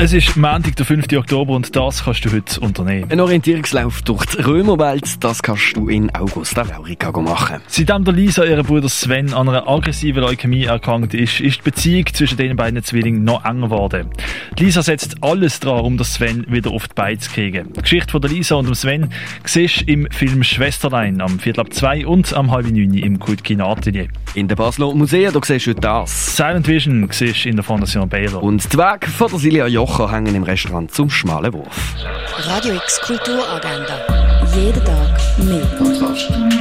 Es ist Montag, der 5. Oktober und das kannst du heute unternehmen. Ein Orientierungslauf durch die Römerwelt, das kannst du in Augusta Raurica machen. Seitdem der Lisa, ihren Bruder Sven, an einer aggressiven Leukämie erkrankt ist, ist die Beziehung zwischen den beiden Zwillingen noch enger geworden. Lisa setzt alles daran, um das Sven wieder auf die Beine zu kriegen. Die Geschichte von der Lisa und dem Sven siehst du im Film Schwesterlein am Viertel ab 2 und am halb 9 im Kultkino Atelier. In den Basler Museen, da siehst du das. Silent Vision siehst du in der Fondation Baylor. Und die Wege von der Silja Jocher hängen im Restaurant zum schmalen Wurf. Radio X Kulturagenda. Jeden Tag mehr.